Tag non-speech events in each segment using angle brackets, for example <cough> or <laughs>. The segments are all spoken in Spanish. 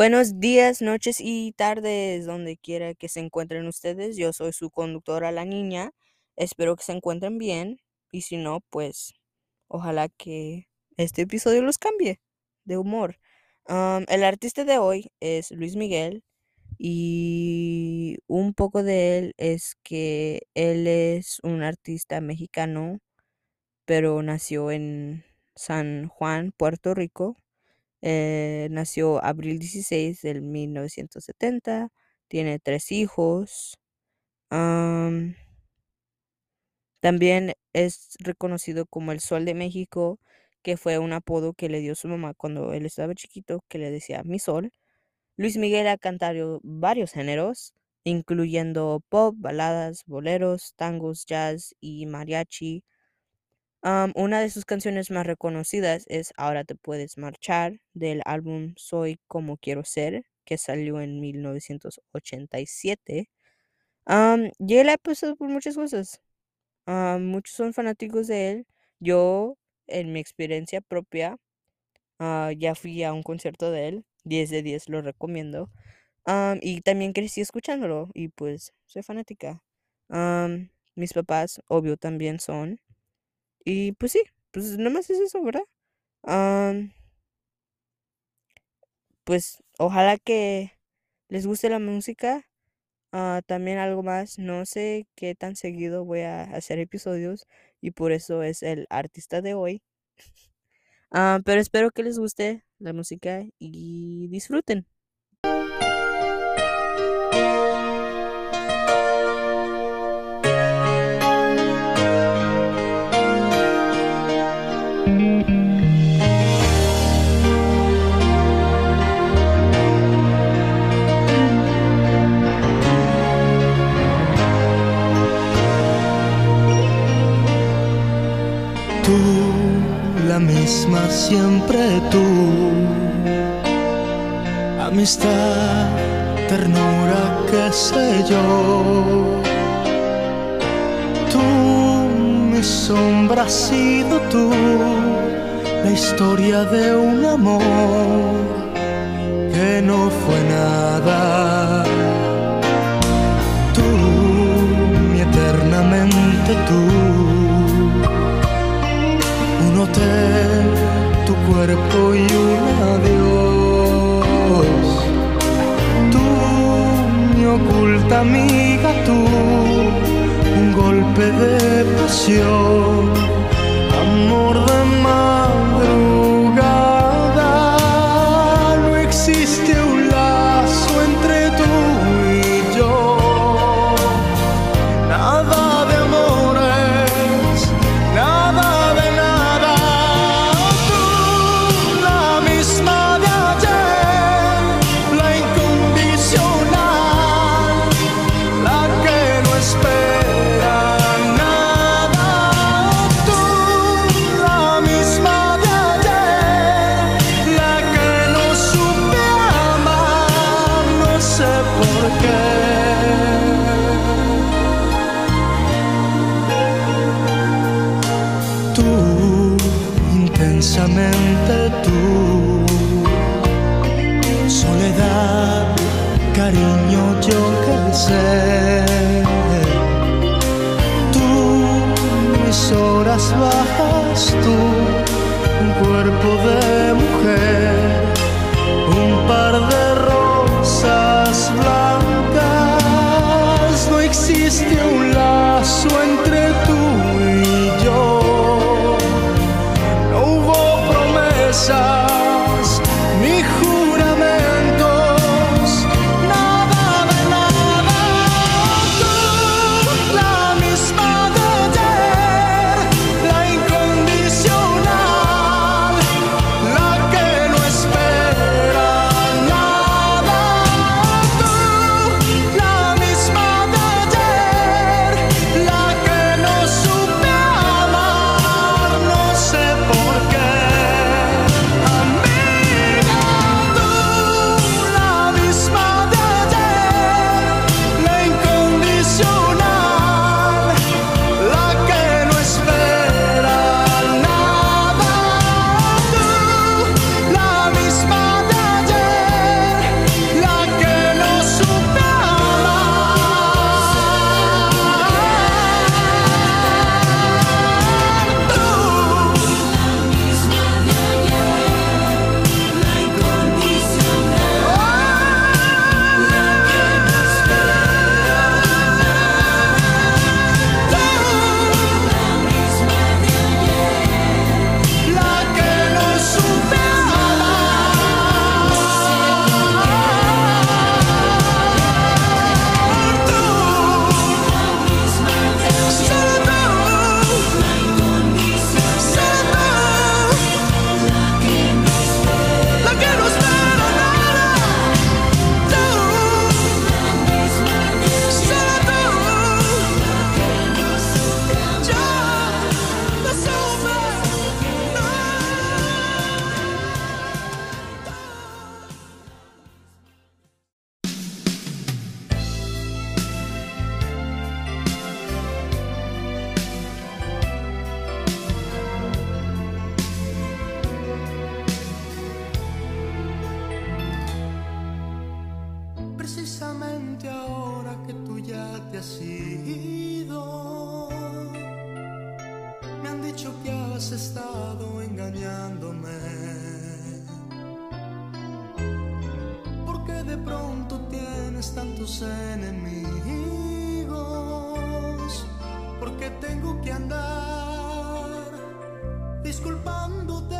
Buenos días, noches y tardes, donde quiera que se encuentren ustedes. Yo soy su conductora, la niña. Espero que se encuentren bien. Y si no, pues ojalá que este episodio los cambie de humor. Um, el artista de hoy es Luis Miguel. Y un poco de él es que él es un artista mexicano, pero nació en San Juan, Puerto Rico. Eh, nació abril 16 del 1970. Tiene tres hijos. también es reconocido como el Sol de México, que fue un apodo que le dio su mamá cuando él estaba chiquito, que le decía mi sol. Luis Miguel ha cantado varios géneros, incluyendo pop, baladas, boleros, tangos, jazz y mariachi. Una de sus canciones más reconocidas es Ahora te puedes marchar del álbum Soy como quiero ser, que salió en 1987. y él ha pasado por muchas cosas. muchos son fanáticos de él. Yo, en mi experiencia propia, ah, ya fui a un concierto de él. 10 de 10 lo recomiendo. y también crecí escuchándolo y pues soy fanática. mis papás, obvio, también son. Y pues sí, pues nomás es eso, ¿verdad? pues ojalá que les guste la música. Ah, también algo más, no sé qué tan seguido voy a hacer episodios y por eso es el artista de hoy. <laughs> Ah, pero espero que les guste la música y disfruten. Misma siempre tú. Amistad, ternura, qué sé yo. Tú, mi sombra, has sido tú, la historia de un amor cuerpo y un adiós. Tú, mi oculta amiga, tú, un golpe de pasión, amor de madrugada. Estado engañándome. Porque de pronto tienes tantos enemigos. Porque tengo que andar disculpándote.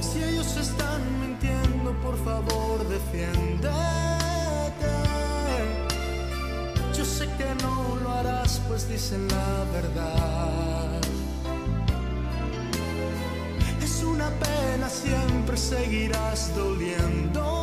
Si ellos están mintiendo, por favor defiéndete. Pues dicen la verdad. Es una pena, siempre seguirás doliéndome.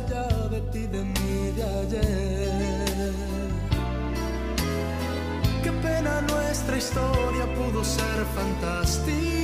De ti, de mí, de ayer. Qué pena nuestra historia pudo ser fantástica.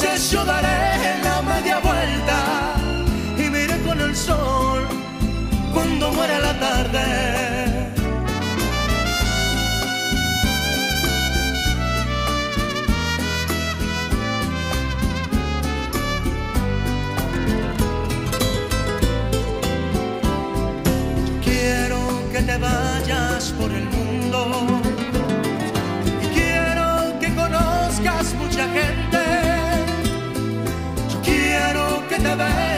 Entonces yo daré la media vuelta y miré con el sol cuando muera la tarde. Quiero que te vayas por el mundo y quiero que conozcas mucha gente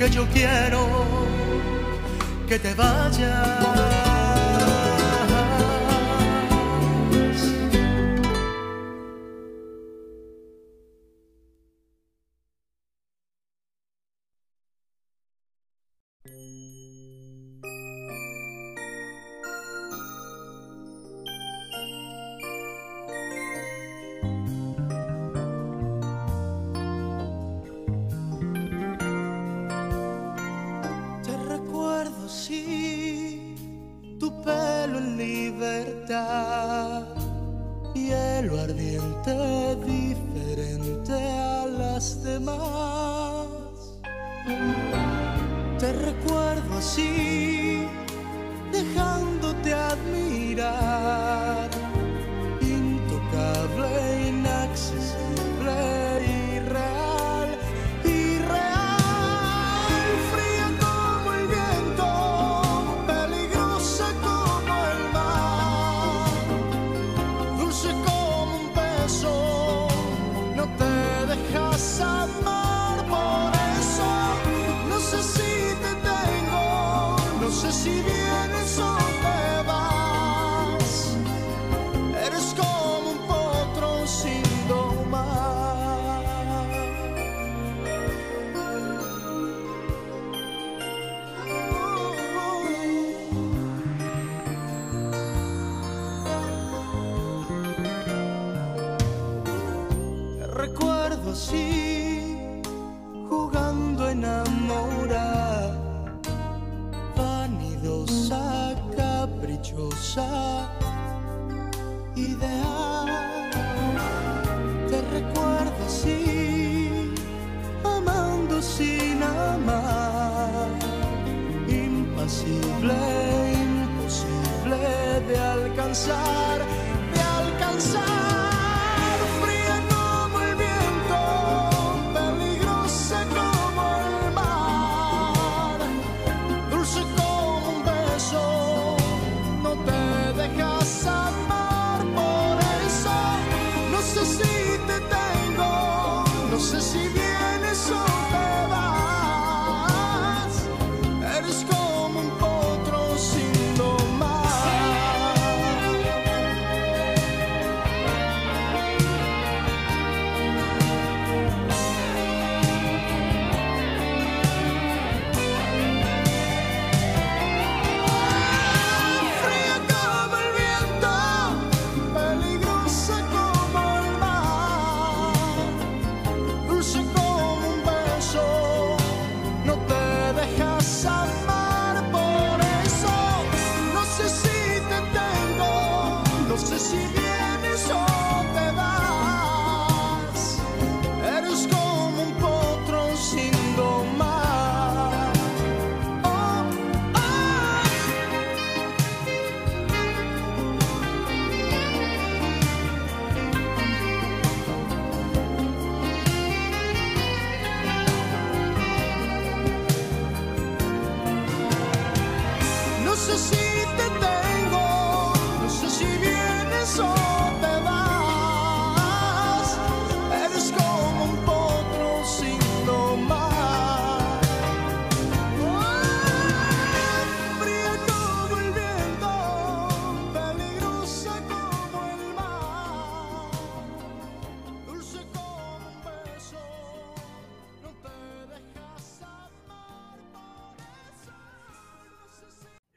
que yo quiero que te vayas.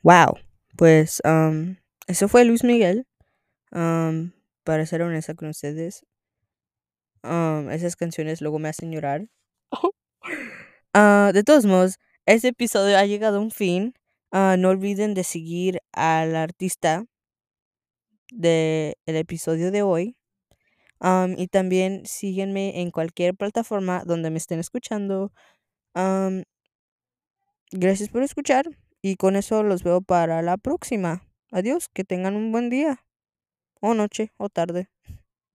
Wow. Pues um, eso fue Luis Miguel. Um, para ser honesta con ustedes, um, esas canciones luego me hacen llorar. Oh. Ah, de todos modos, este episodio ha llegado a un fin. Ah, no olviden de seguir al artista del de episodio de hoy. Um, y también síguenme en cualquier plataforma donde me estén escuchando. Gracias por escuchar y con eso los veo para la próxima. Adiós, que tengan un buen día o noche o tarde.